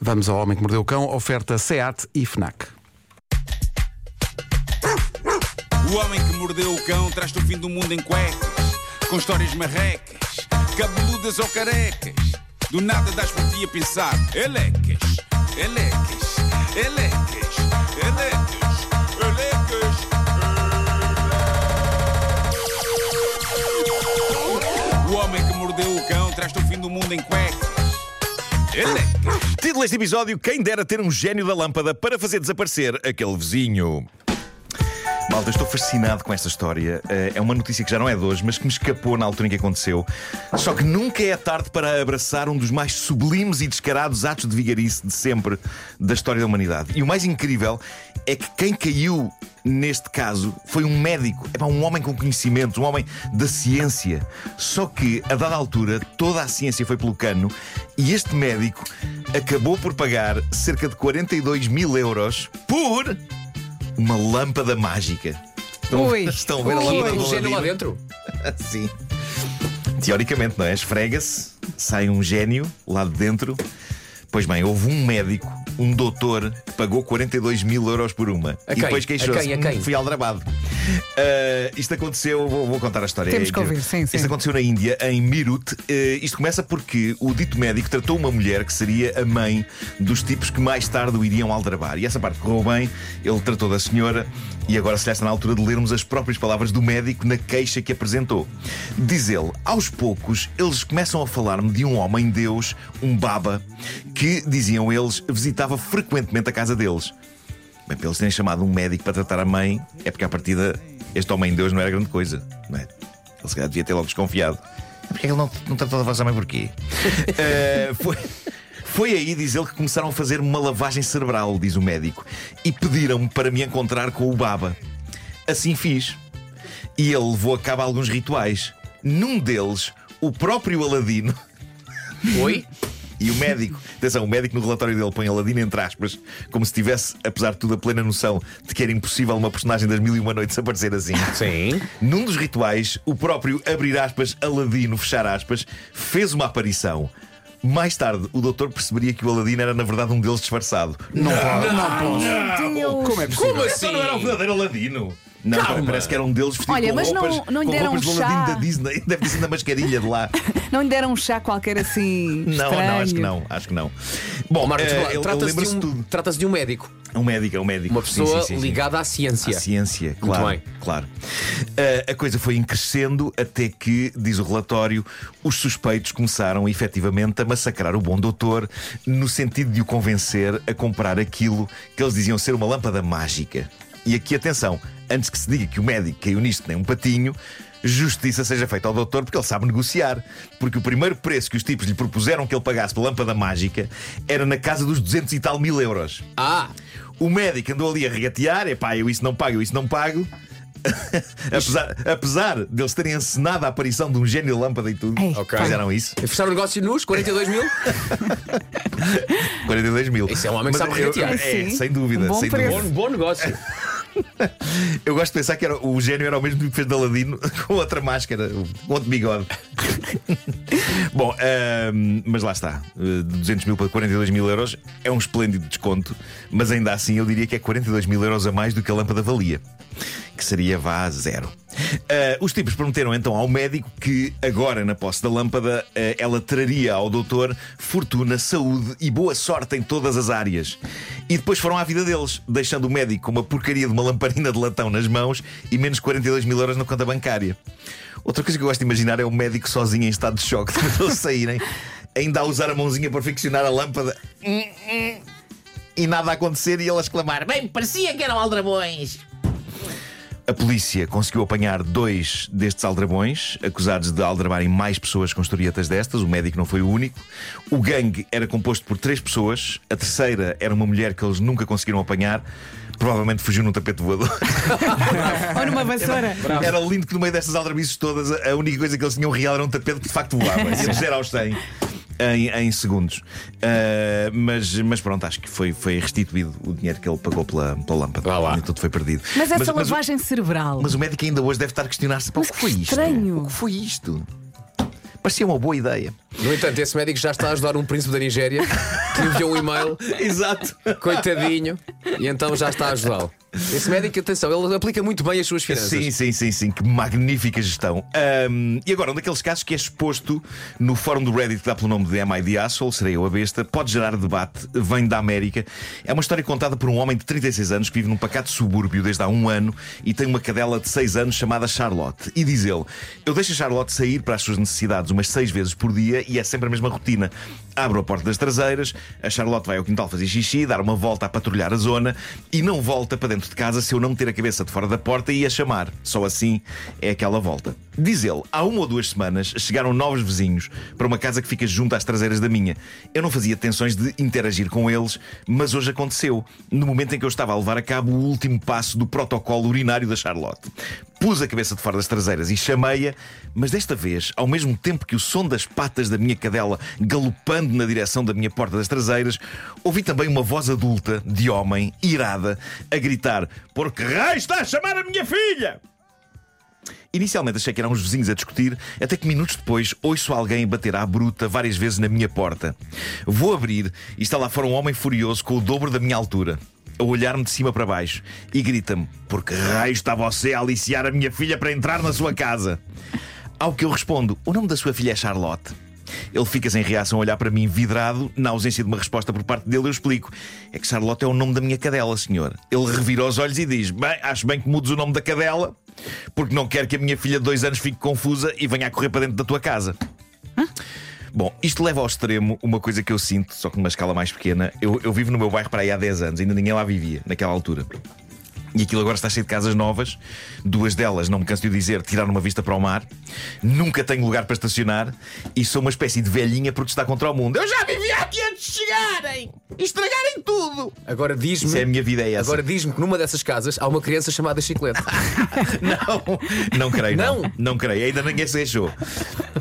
Vamos ao Homem que Mordeu o Cão, oferta SEAT e FNAC. O homem que mordeu o cão traz-te o fim do mundo em cuecas, com histórias marrecas, cabeludas ou carecas. Do nada das por ti a pensar, elecas, elecas, elecas, elecas, elecas. O homem que mordeu o cão traz-te o fim do mundo em cuecas. Título deste episódio: Quem dera ter um gênio da lâmpada para fazer desaparecer aquele vizinho. Malta, estou fascinado com esta história. Eh, É uma notícia que já não é de hoje, mas que me escapou na altura em que aconteceu. Só que nunca é tarde para abraçar um dos mais sublimes e descarados atos de vigarice de sempre da história da humanidade. E o mais incrível é que quem caiu neste caso foi um médico, é um homem com conhecimento, um homem da ciência. Só que, a dada altura, toda a ciência foi pelo cano e este médico acabou por pagar cerca de 42 mil euros por uma lâmpada mágica. Estão, Ui. estão a ver a Ui. lâmpada um gênio lá Aladino? dentro. Sim. Teoricamente, não é? Esfrega-se, sai um gênio lá de dentro. Pois bem, houve um médico, um doutor, que pagou 42 mil euros por uma. A e quem? depois A queixou-se. quem? A quem? "Hum, Fui aldrabado. Ah, isto aconteceu, vou, vou contar a história. É É Temos que ouvir, sim, sim. Isto aconteceu na Índia, em Meerut. Eh, isto começa porque o dito médico tratou uma mulher que seria a mãe dos tipos que mais tarde o iriam aldrabar. E essa parte correu bem, ele tratou da senhora e agora se lhe está na altura de lermos as próprias palavras do médico na queixa que apresentou. Diz ele: aos poucos eles começam a falar-me de um homem-deus, um baba, que, diziam eles, visitava frequentemente a casa deles. Bem, para eles terem chamado um médico para tratar a mãe, é porque à partida este homem-deus não era grande coisa, não é? Ele se calhar devia ter logo desconfiado. Porque é que ele não, não tratou da vossa mãe porquê? Eh, foi, foi aí, diz ele, que começaram a fazer uma lavagem cerebral, diz o médico, e pediram-me para me encontrar com o Baba. Assim fiz. E ele levou a cabo alguns rituais. Num deles, o próprio Aladino Oi? e o médico, atenção, o médico no relatório dele põe Aladino entre aspas, como se tivesse, apesar de tudo, a plena noção de que era impossível uma personagem das mil e uma noites aparecer assim. Sim. Num dos rituais, o próprio abrir aspas, Aladino, fechar aspas, fez uma aparição. Mais tarde, o doutor perceberia que o Aladino era, na verdade, um deles disfarçado. Não, Como é possível? Como assim? não era o verdadeiro Aladino. Não, Calma. parece que eram deles vestidos Olha, com mas não- roupas, não lhe com deram roupas um chá? da Disney. Deve ter sido na mascarilha de lá. Não lhe deram um chá qualquer assim. Não, estranho. não, acho que não, acho que não. Bom, Ó, Marco, eh, trata-se lembra-se de, um, tudo. trata-se de um médico. É um médico, é um médico. Uma pessoa sim, sim, sim. ligada à ciência. À ciência, claro. claro. Ah, a coisa foi crescendo até que, diz o relatório, os suspeitos começaram efetivamente a massacrar o bom doutor no sentido de o convencer a comprar aquilo que eles diziam ser uma lâmpada mágica. E aqui, atenção, antes que se diga que o médico caiu nisto nem um patinho. Justiça seja feita ao doutor porque ele sabe negociar. Porque o primeiro preço que os tipos lhe propuseram que ele pagasse pela lâmpada mágica era na casa dos 200 e tal mil euros. Ah! O médico andou ali a regatear, epá, eu isso não pago, eu isso não pago. apesar, apesar deles terem encenado a aparição de um gênio de lâmpada e tudo, Ei, Ok. fizeram isso. Fecharam o negócio nos 42 mil? 42 mil. Isso é um homem que Mas sabe regatear. É, Sim. sem dúvida. Um bom sem dúvida. Bom, bom negócio. Eu gosto de pensar que era, o gênio era o mesmo que fez de Aladino com outra máscara, com outro bigode. Bom, ahm, mas lá está. Eh, De 200 mil para 42 mil euros é um esplêndido desconto, mas ainda assim eu diria que é 42 mil euros a mais do que a lâmpada valia, que seria vá a zero. Ah, os tipos prometeram então ao médico que, agora na posse da lâmpada, ah, ela traria ao doutor fortuna, saúde e boa sorte em todas as áreas. E depois foram à vida deles, deixando o médico com uma porcaria de uma lamparina de latão nas mãos e menos 42 mil euros na conta bancária. Outra coisa que eu gosto de imaginar é o médico sozinho em estado de choque depois de eles saírem, ainda a usar a mãozinha para ficcionar a lâmpada. E nada a acontecer e ele a exclamar: Bem, parecia que eram aldrabões. A polícia conseguiu apanhar dois destes aldrabões, acusados de aldrabarem mais pessoas com historietas destas. O médico não foi o único. O gangue era composto por três pessoas. A terceira era uma mulher que eles nunca conseguiram apanhar. Provavelmente fugiu num tapete voador. Ou numa vassoura. Era lindo que no meio destas aldrabices todas, a única coisa que eles tinham real era um tapete que de facto voava. Ia dizer aos 100 em, em segundos. Ah, mas, mas pronto, acho que foi, foi restituído o dinheiro que ele pagou pela, pela lâmpada. Vá lá. E tudo foi perdido. Mas essa mas, o- lavagem cerebral. mas o médico ainda hoje deve estar a questionar-se: o Mas que foi que isto? estranho. O que foi isto? Parecia uma boa ideia. No entanto, esse médico já está a ajudar um príncipe da Nigéria que enviou um e-mail, Exato. coitadinho, e então já está a ajudá-lo. Esse médico, atenção, ele aplica muito bem as suas finanças. Sim, sim, sim, sim, que magnífica gestão. Ahm, e agora, um daqueles casos que é exposto no fórum do Reddit que dá pelo nome de the Asshole, serei eu a besta, pode gerar debate, vem da América. É uma história contada por um homem de 36 anos que vive num pacato subúrbio desde há um ano e tem uma cadela de 6 anos chamada Charlotte. E diz ele: Eu deixo a Charlotte sair para as suas necessidades umas 6 vezes por dia e é sempre a mesma rotina. Abro a porta das traseiras, a Charlotte vai ao quintal fazer xixi, dar uma volta a patrulhar a zona e não volta para dentro de casa se eu não meter a cabeça de fora da porta e a chamar. Só assim é aquela volta. Diz ele, há uma ou duas semanas chegaram novos vizinhos para uma casa que fica junto às traseiras da minha. Eu não fazia tensões de interagir com eles, mas hoje aconteceu, no momento em que eu estava a levar a cabo o último passo do protocolo urinário da Charlotte. Pus a cabeça de fora das traseiras e chamei-a, mas desta vez, ao mesmo tempo que o som das patas da minha cadela galopando na direção da minha porta das traseiras, ouvi também uma voz adulta, de homem, irada, a gritar: Por que raio está a chamar a minha filha? Inicialmente achei que eram os vizinhos a discutir, até que minutos depois ouço alguém bater à bruta várias vezes na minha porta. Vou abrir e está lá fora um homem furioso com o dobro da minha altura. A olhar-me de cima para baixo e grita-me: Por que raio está você a aliciar a minha filha para entrar na sua casa? Ao que eu respondo: O nome da sua filha é Charlotte. Ele fica sem reação a olhar para mim vidrado. Na ausência de uma resposta por parte dele, eu explico: É que Charlotte é o nome da minha cadela, senhor. Ele revira os olhos e diz: Bem, acho bem que mudes o nome da cadela, porque não quero que a minha filha de dois anos fique confusa e venha a correr para dentro da tua casa. Bom, isto leva ao extremo uma coisa que eu sinto, só que numa escala mais pequena. Eu, eu vivo no meu bairro para aí há 10 anos, ainda ninguém lá vivia naquela altura. E aquilo agora está cheio de casas novas. Duas delas, não me canso de dizer, tiraram uma vista para o mar. Nunca tenho lugar para estacionar. E sou uma espécie de velhinha a protestar contra o mundo. Eu já vivia aqui antes de chegarem! E estragarem tudo! Agora diz-me. Isso é a minha vida, é essa. Agora diz-me que numa dessas casas há uma criança chamada Chiclete. Não, não creio, não. Não? Não creio, ainda ninguém se deixou.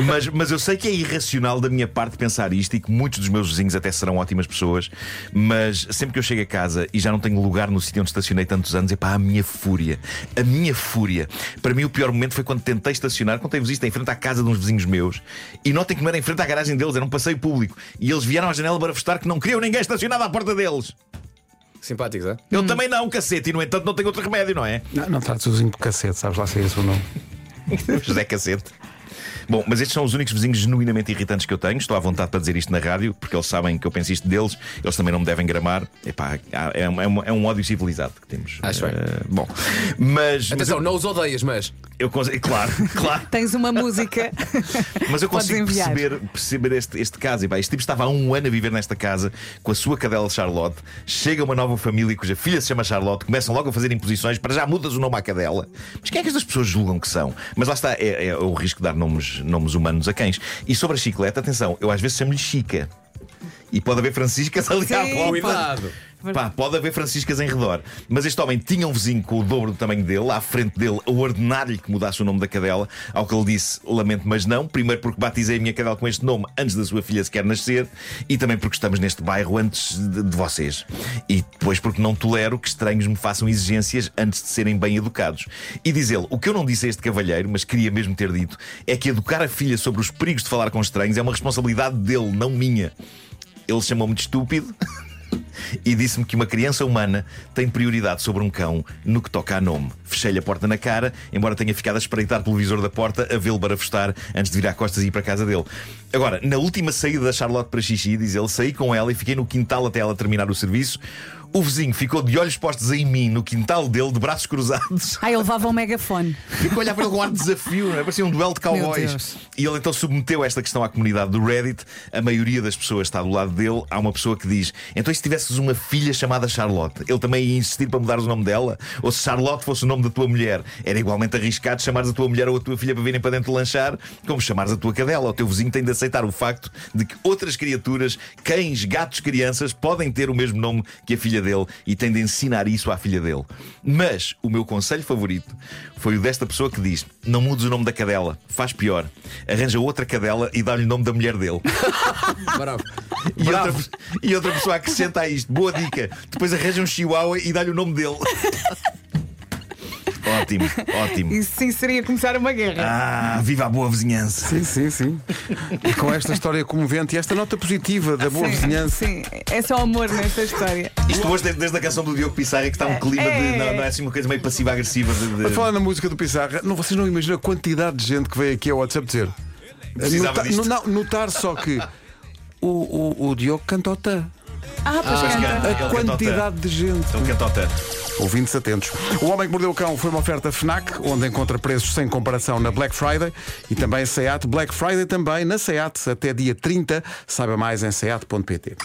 Mas, mas eu sei que é irracional da minha parte pensar isto e que muitos dos meus vizinhos até serão ótimas pessoas. Mas sempre que eu chego a casa e já não tenho lugar no sítio onde estacionei tantos anos, é pá, a minha fúria. A minha fúria. Para mim, o pior momento foi quando tentei estacionar, contei-vos isto, em frente à casa de uns vizinhos meus. E notem que não era em frente à garagem deles, era um passeio público. E eles vieram à janela para festar que não queriam ninguém estacionado à porta deles. Simpáticos, é? Eu também não, cacete, e no entanto não tenho outro remédio, não é? Não, não trates o vizinho de cacete, sabes lá se é esse o nome. José Cacete. Bom, mas estes são os únicos vizinhos genuinamente irritantes que eu tenho. Estou à vontade para dizer isto na rádio, porque eles sabem que eu penso isto deles. Eles também não me devem gramar. Epá, é, um, é, um, é um ódio civilizado que temos. Acho bem. Eh, bom, mas. mas Atenção, eu, não os odeias, mas. eu consigo. Claro, claro. Tens uma música. Mas eu consigo perceber, perceber este, este caso. E, pá, este tipo estava há um ano a viver nesta casa com a sua cadela Charlotte. Chega uma nova família cuja filha se chama Charlotte. Começam logo a fazer imposições. Para já mudas o nome à cadela. Mas quem é que estas pessoas julgam que são? Mas lá está, é, é o risco de dar nomes, nomes humanos a cães. E sobre a chiclete, atenção, eu às vezes chamo-lhe Chica. E pode haver Franciscas ali à Sim, volta. Cuidado! Pá, pode haver Franciscas em redor. Mas este homem tinha um vizinho com o dobro do tamanho dele, à frente dele, a ordenar-lhe que mudasse o nome da cadela. Ao que ele disse: Lamento, mas não. Primeiro, porque batizei a minha cadela com este nome antes da sua filha sequer nascer. E também porque estamos neste bairro antes de, de vocês. E depois, porque não tolero que estranhos me façam exigências antes de serem bem educados. E diz ele: O que eu não disse a este cavalheiro, mas queria mesmo ter dito, é que educar a filha sobre os perigos de falar com estranhos é uma responsabilidade dele, não minha. Ele chamou-me de estúpido. e disse-me que uma criança humana tem prioridade sobre um cão no que toca a nome. Fechei-lhe a porta na cara, embora tenha ficado a espreitar pelo visor da porta a vê-lo barafustar antes de virar costas e ir para a casa dele. Agora, na última saída da Charlotte para xixi, diz ele, saí com ela e fiquei no quintal até ela terminar o serviço. O vizinho ficou de olhos postos em mim, no quintal dele, de braços cruzados. Ah, ele levava um megafone. Ficou a olhar para ele com um ar de desafio, não é? Parecia um duelo de cowboys. E ele então submeteu esta questão à comunidade do Reddit. A maioria das pessoas está do lado dele. Há uma pessoa que diz: Então, e se tivesses uma filha chamada Charlotte, ele também ia insistir para mudares o nome dela? Ou se Charlotte fosse o nome da tua mulher, era igualmente arriscado chamares a tua mulher ou a tua filha para virem para dentro lanchar, como chamares a tua cadela. O teu vizinho tem de aceitar o facto de que outras criaturas, cães, gatos, crianças, podem ter o mesmo nome que a filha dele e tem de ensinar isso à filha dele. Mas o meu conselho favorito foi o desta pessoa que diz: Não mudes o nome da cadela, faz pior. Arranja outra cadela e dá-lhe o nome da mulher dele. Bravo. E outra, e outra pessoa acrescenta a isto: Boa dica. Depois arranja um chihuahua e dá-lhe o nome dele. Ótimo, ótimo. Isso sim seria começar uma guerra. Ah, viva a boa vizinhança. Sim, sim, sim. E com esta história comovente e esta nota positiva da boa sim, vizinhança. sim, é só amor nesta história. Isto hoje, desde, desde a canção do Diogo Pissarra, que está um clima de. É. Não, não é assim uma coisa meio passiva-agressiva de. de- falar na música do Pissarra, não, vocês não imaginam a quantidade de gente que veio aqui ao WhatsApp dizer. Precisava Notar, não, notar só que o, o, o Diogo canta o tã. Ah, pois Pois canta. A quantidade de gente. Ele canta o tanto. Ouvintes atentos. O Homem que Mordeu o Cão foi uma oferta FNAC, onde encontra preços sem comparação na Black Friday e também SEAT. Black Friday também na SEAT até dia 30. Saiba mais em seat.pt.